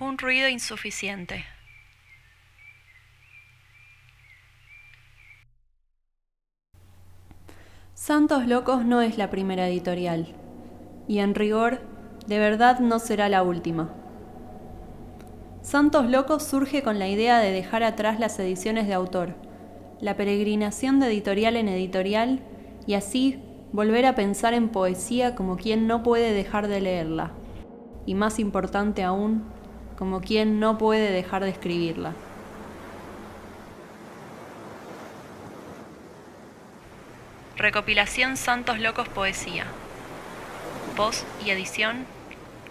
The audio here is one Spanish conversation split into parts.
Un ruido insuficiente. Santos Locos no es la primera editorial, y en rigor, de verdad no será la última. Santos Locos surge con la idea de dejar atrás las ediciones de autor, la peregrinación de editorial en editorial, y así volver a pensar en poesía como quien no puede dejar de leerla, y más importante aún, como quien no puede dejar de escribirla. Recopilación Santos Locos Poesía. Voz y edición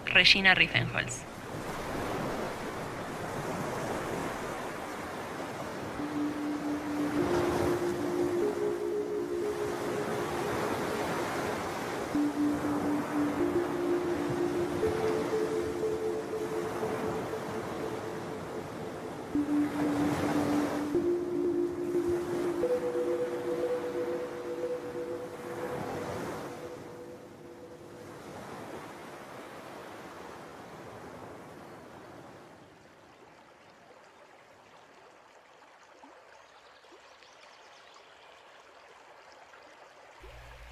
Regina Riffenholz.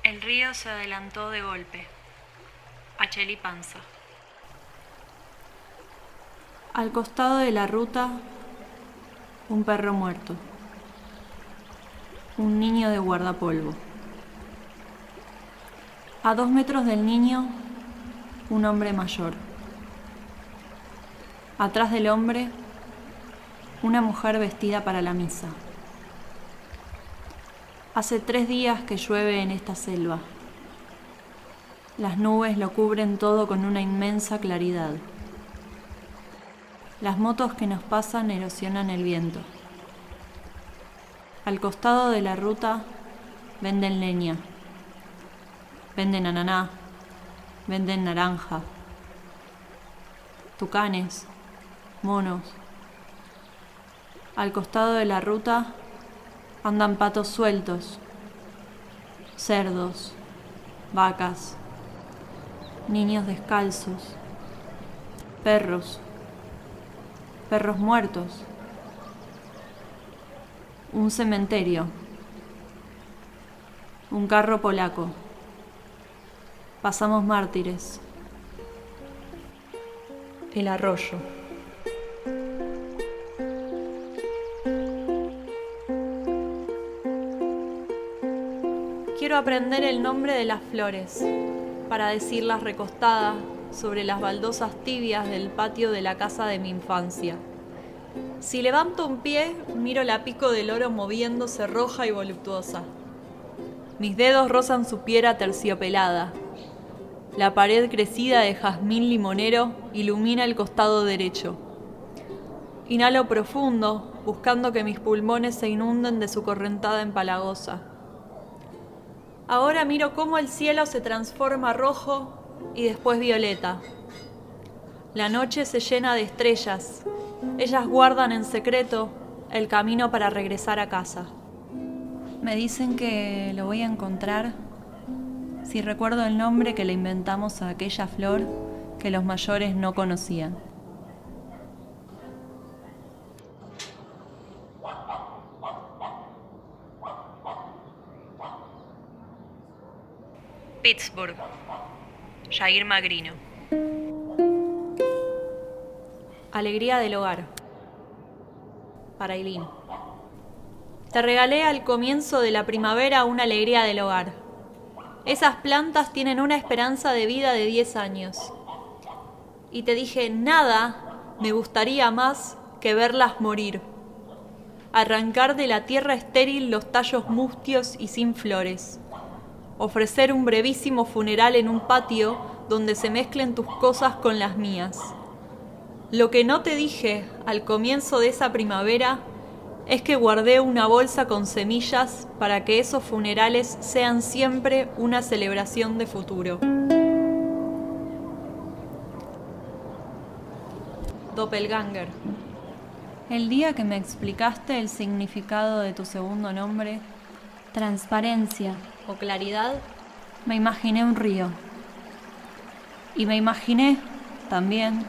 El río se adelantó de golpe. Acheli Panza. Al costado de la ruta, un perro muerto. Un niño de guardapolvo. A dos metros del niño, un hombre mayor. Atrás del hombre, una mujer vestida para la misa. Hace tres días que llueve en esta selva. Las nubes lo cubren todo con una inmensa claridad. Las motos que nos pasan erosionan el viento. Al costado de la ruta venden leña, venden ananá, venden naranja, tucanes, monos. Al costado de la ruta andan patos sueltos, cerdos, vacas, niños descalzos, perros, perros muertos, un cementerio, un carro polaco, pasamos mártires, el arroyo. Aprender el nombre de las flores para decirlas recostadas sobre las baldosas tibias del patio de la casa de mi infancia. Si levanto un pie, miro la pico del oro moviéndose roja y voluptuosa. Mis dedos rozan su piedra terciopelada. La pared crecida de jazmín limonero ilumina el costado derecho. Inhalo profundo, buscando que mis pulmones se inunden de su correntada empalagosa. Ahora miro cómo el cielo se transforma rojo y después violeta. La noche se llena de estrellas. Ellas guardan en secreto el camino para regresar a casa. Me dicen que lo voy a encontrar si recuerdo el nombre que le inventamos a aquella flor que los mayores no conocían. Pittsburgh. Jair Magrino. Alegría del hogar. Para Eileen. Te regalé al comienzo de la primavera una alegría del hogar. Esas plantas tienen una esperanza de vida de 10 años. Y te dije, nada me gustaría más que verlas morir. Arrancar de la tierra estéril los tallos mustios y sin flores ofrecer un brevísimo funeral en un patio donde se mezclen tus cosas con las mías. Lo que no te dije al comienzo de esa primavera es que guardé una bolsa con semillas para que esos funerales sean siempre una celebración de futuro. Doppelganger. El día que me explicaste el significado de tu segundo nombre, transparencia, o claridad, me imaginé un río. Y me imaginé también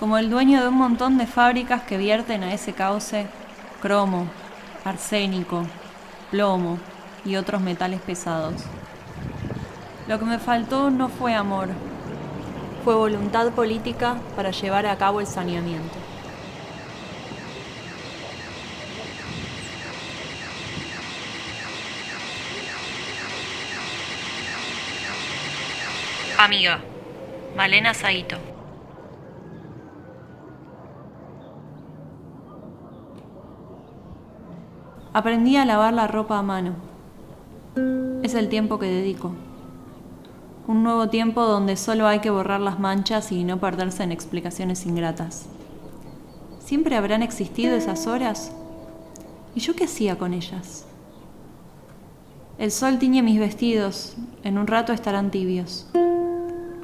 como el dueño de un montón de fábricas que vierten a ese cauce cromo, arsénico, plomo y otros metales pesados. Lo que me faltó no fue amor, fue voluntad política para llevar a cabo el saneamiento. Amiga, Malena Saito. Aprendí a lavar la ropa a mano. Es el tiempo que dedico. Un nuevo tiempo donde solo hay que borrar las manchas y no perderse en explicaciones ingratas. ¿Siempre habrán existido esas horas? ¿Y yo qué hacía con ellas? El sol tiñe mis vestidos, en un rato estarán tibios.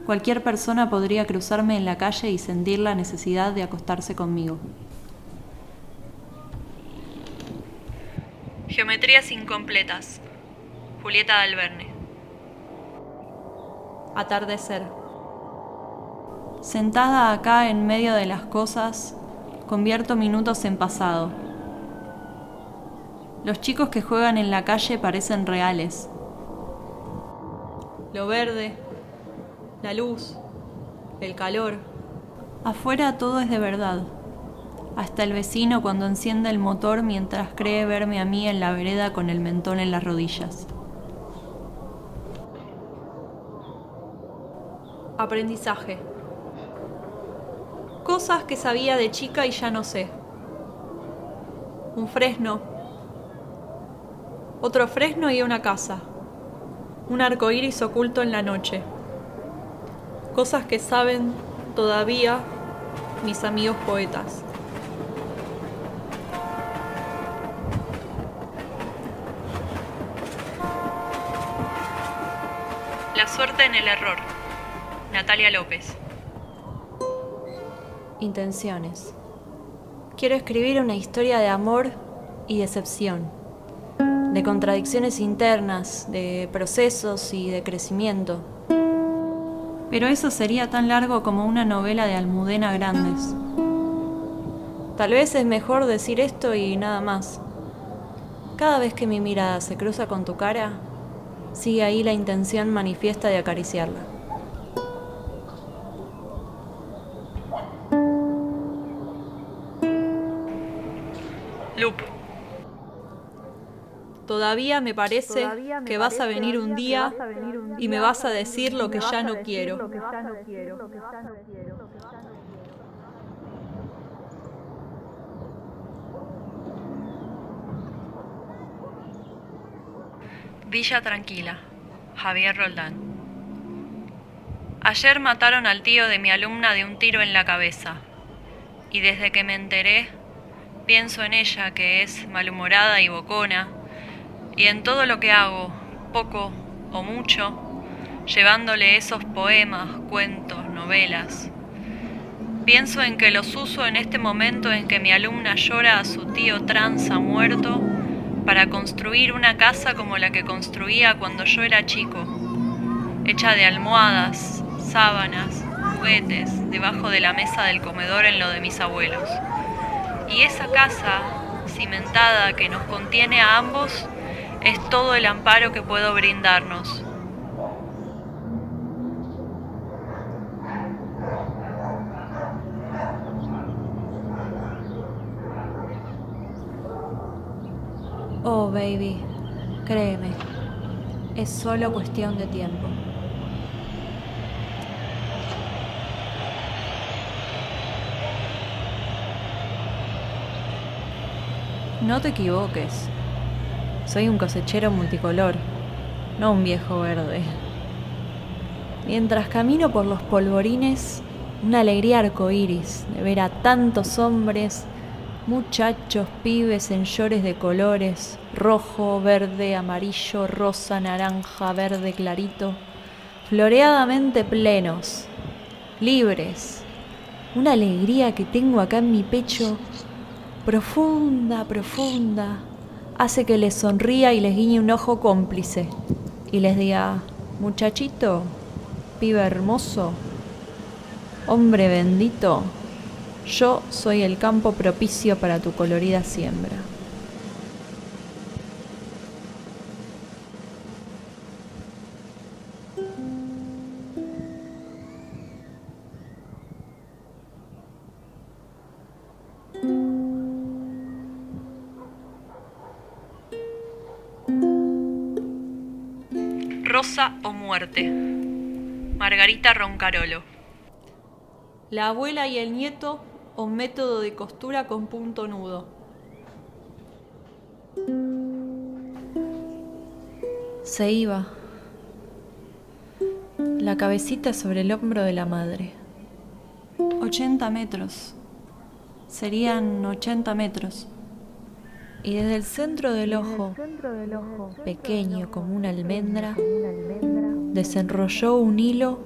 Cualquier persona podría cruzarme en la calle y sentir la necesidad de acostarse conmigo. Geometrías incompletas. Julieta Dalverne. Atardecer. Sentada acá en medio de las cosas, convierto minutos en pasado. Los chicos que juegan en la calle parecen reales. Lo verde, la luz, el calor. Afuera todo es de verdad. Hasta el vecino cuando enciende el motor mientras cree verme a mí en la vereda con el mentón en las rodillas. Aprendizaje. Cosas que sabía de chica y ya no sé. Un fresno. Otro fresno y una casa. Un arco iris oculto en la noche. Cosas que saben todavía mis amigos poetas. La suerte en el error. Natalia López. Intenciones. Quiero escribir una historia de amor y decepción, de contradicciones internas, de procesos y de crecimiento. Pero eso sería tan largo como una novela de Almudena Grandes. Tal vez es mejor decir esto y nada más. Cada vez que mi mirada se cruza con tu cara, sigue ahí la intención manifiesta de acariciarla. Loop. Todavía me parece que vas a venir un día y me vas a decir lo que ya no quiero. Villa Tranquila. Javier Roldán. Ayer mataron al tío de mi alumna de un tiro en la cabeza. Y desde que me enteré, pienso en ella que es malhumorada y bocona, y en todo lo que hago, poco o mucho, llevándole esos poemas, cuentos, novelas. Pienso en que los uso en este momento en que mi alumna llora a su tío tranza muerto para construir una casa como la que construía cuando yo era chico, hecha de almohadas, sábanas, juguetes, debajo de la mesa del comedor en lo de mis abuelos. Y esa casa, cimentada, que nos contiene a ambos, es todo el amparo que puedo brindarnos. Oh, baby, créeme, es solo cuestión de tiempo. No te equivoques, soy un cosechero multicolor, no un viejo verde. Mientras camino por los polvorines, una alegría arcoíris de ver a tantos hombres Muchachos, pibes en llores de colores, rojo, verde, amarillo, rosa, naranja, verde clarito, floreadamente plenos, libres. Una alegría que tengo acá en mi pecho, profunda, profunda, hace que les sonría y les guiñe un ojo cómplice y les diga, muchachito, pibe hermoso, hombre bendito, Yo soy el campo propicio para tu colorida siembra. Rosa o muerte. Margarita Roncarolo. La abuela y el nieto o método de costura con punto nudo. Se iba. La cabecita sobre el hombro de la madre. 80 metros. Serían 80 metros. Y desde el centro del ojo, pequeño como una almendra, desenrolló un hilo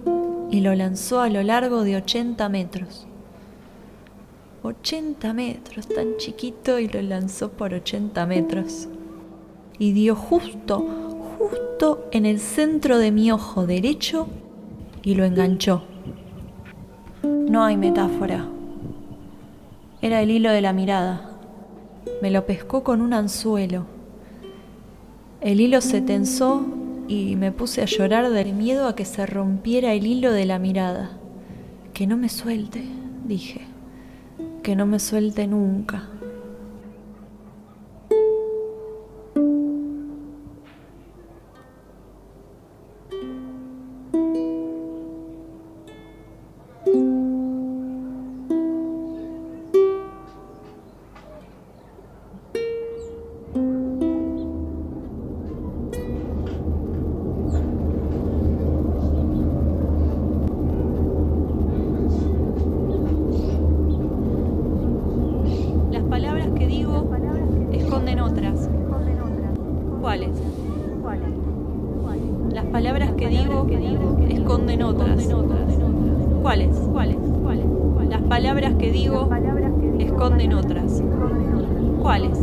y lo lanzó a lo largo de 80 metros. 80 metros, tan chiquito, y lo lanzó por 80 metros. Y dio justo, justo en el centro de mi ojo derecho y lo enganchó. No hay metáfora. Era el hilo de la mirada. Me lo pescó con un anzuelo. El hilo se tensó y me puse a llorar del miedo a que se rompiera el hilo de la mirada. Que no me suelte, dije. Que no me suelte nunca. Digo esconden otras. ¿Cuáles?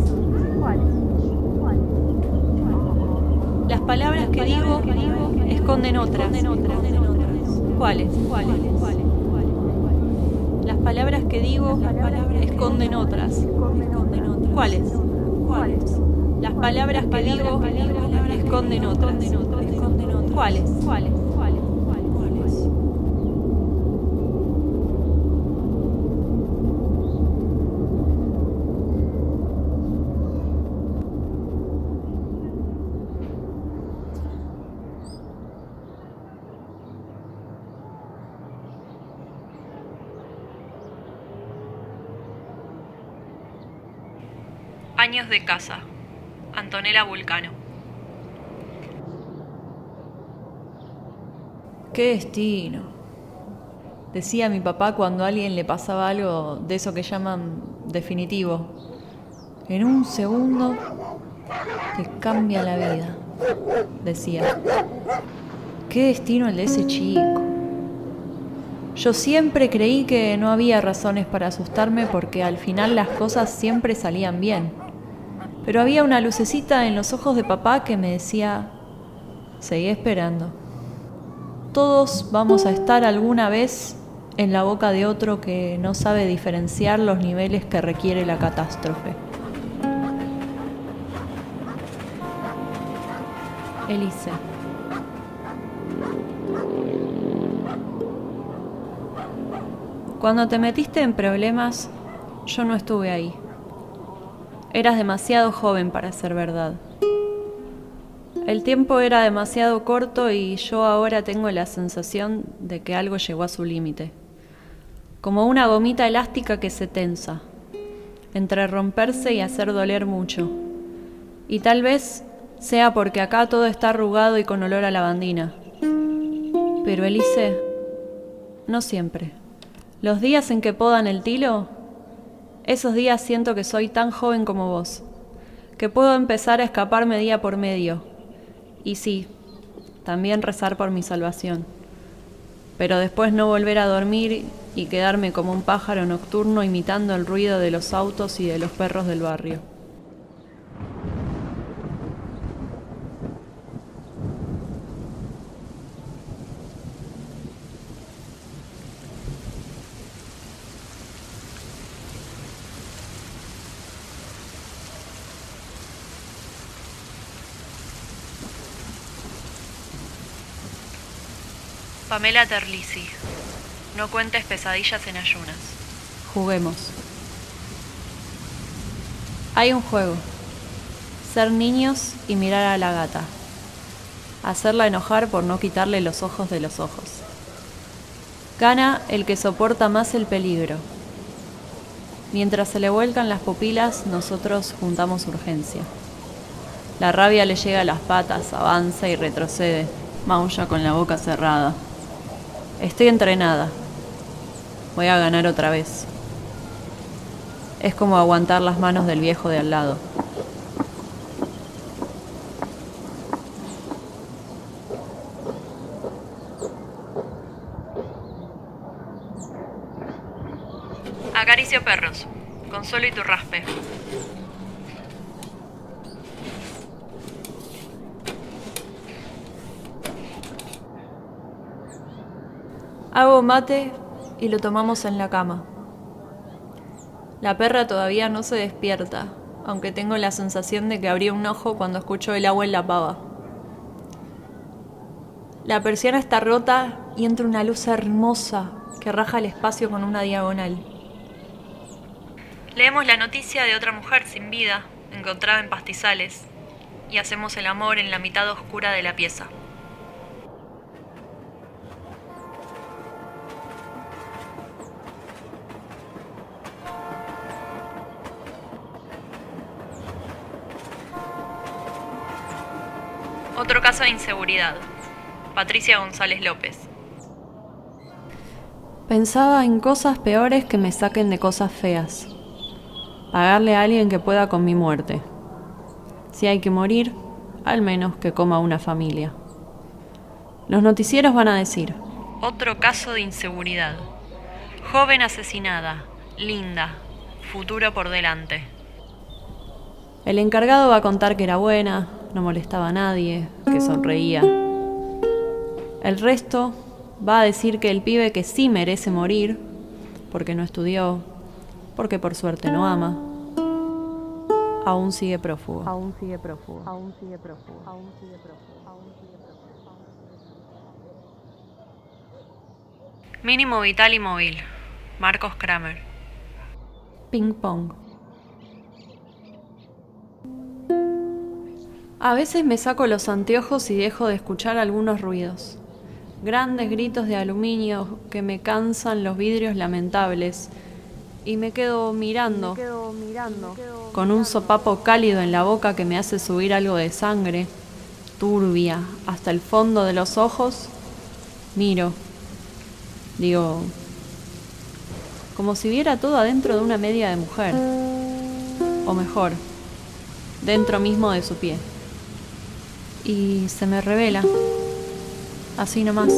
Las palabras que digo esconden otras. ¿Cuáles? Las palabras que digo esconden otras. ¿Cuáles? Las palabras que digo esconden otras. ¿Cuáles? Años de casa. Antonella Vulcano. Qué destino. Decía mi papá cuando a alguien le pasaba algo de eso que llaman definitivo. En un segundo te cambia la vida, decía. Qué destino el de ese chico. Yo siempre creí que no había razones para asustarme porque al final las cosas siempre salían bien. Pero había una lucecita en los ojos de papá que me decía, seguí esperando todos vamos a estar alguna vez en la boca de otro que no sabe diferenciar los niveles que requiere la catástrofe. Elise. Cuando te metiste en problemas, yo no estuve ahí. Eras demasiado joven para ser verdad. El tiempo era demasiado corto y yo ahora tengo la sensación de que algo llegó a su límite, como una gomita elástica que se tensa, entre romperse y hacer doler mucho. Y tal vez sea porque acá todo está arrugado y con olor a lavandina. Pero Elise, no siempre. Los días en que podan el tilo, esos días siento que soy tan joven como vos, que puedo empezar a escaparme día por medio y sí, también rezar por mi salvación, pero después no volver a dormir y quedarme como un pájaro nocturno imitando el ruido de los autos y de los perros del barrio. Pamela Terlisi. No cuentes pesadillas en ayunas. Juguemos. Hay un juego. Ser niños y mirar a la gata. Hacerla enojar por no quitarle los ojos de los ojos. Gana el que soporta más el peligro. Mientras se le vuelcan las pupilas, nosotros juntamos urgencia. La rabia le llega a las patas, avanza y retrocede, maulla con la boca cerrada. Estoy entrenada. Voy a ganar otra vez. Es como aguantar las manos del viejo de al lado. Acaricio perros. Consuelo y tu raspe. Hago mate y lo tomamos en la cama. La perra todavía no se despierta, aunque tengo la sensación de que abría un ojo cuando escucho el agua en la pava. La persiana está rota y entra una luz hermosa que raja el espacio con una diagonal. Leemos la noticia de otra mujer sin vida, encontrada en pastizales, y hacemos el amor en la mitad oscura de la pieza. Otro caso de inseguridad. Patricia González López. Pensaba en cosas peores que me saquen de cosas feas. Pagarle a alguien que pueda con mi muerte. Si hay que morir, al menos que coma una familia. Los noticieros van a decir. Otro caso de inseguridad. Joven asesinada, linda, futuro por delante. El encargado va a contar que era buena, no molestaba a nadie, que sonreía. El resto va a decir que el pibe que sí merece morir, porque no estudió, porque por suerte no ama, aún sigue prófugo. Aún sigue prófugo. Aún sigue prófugo. Aún sigue prófugo. Aún sigue prófugo. Mínimo vital y móvil. Marcos Kramer. Ping pong. A veces me saco los anteojos y dejo de escuchar algunos ruidos. Grandes gritos de aluminio que me cansan los vidrios lamentables. Y me quedo mirando, con un sopapo cálido en la boca que me hace subir algo de sangre, turbia, hasta el fondo de los ojos. Miro. Digo, como si viera todo adentro de una media de mujer. O mejor, dentro mismo de su pie y se me revela, así nomás.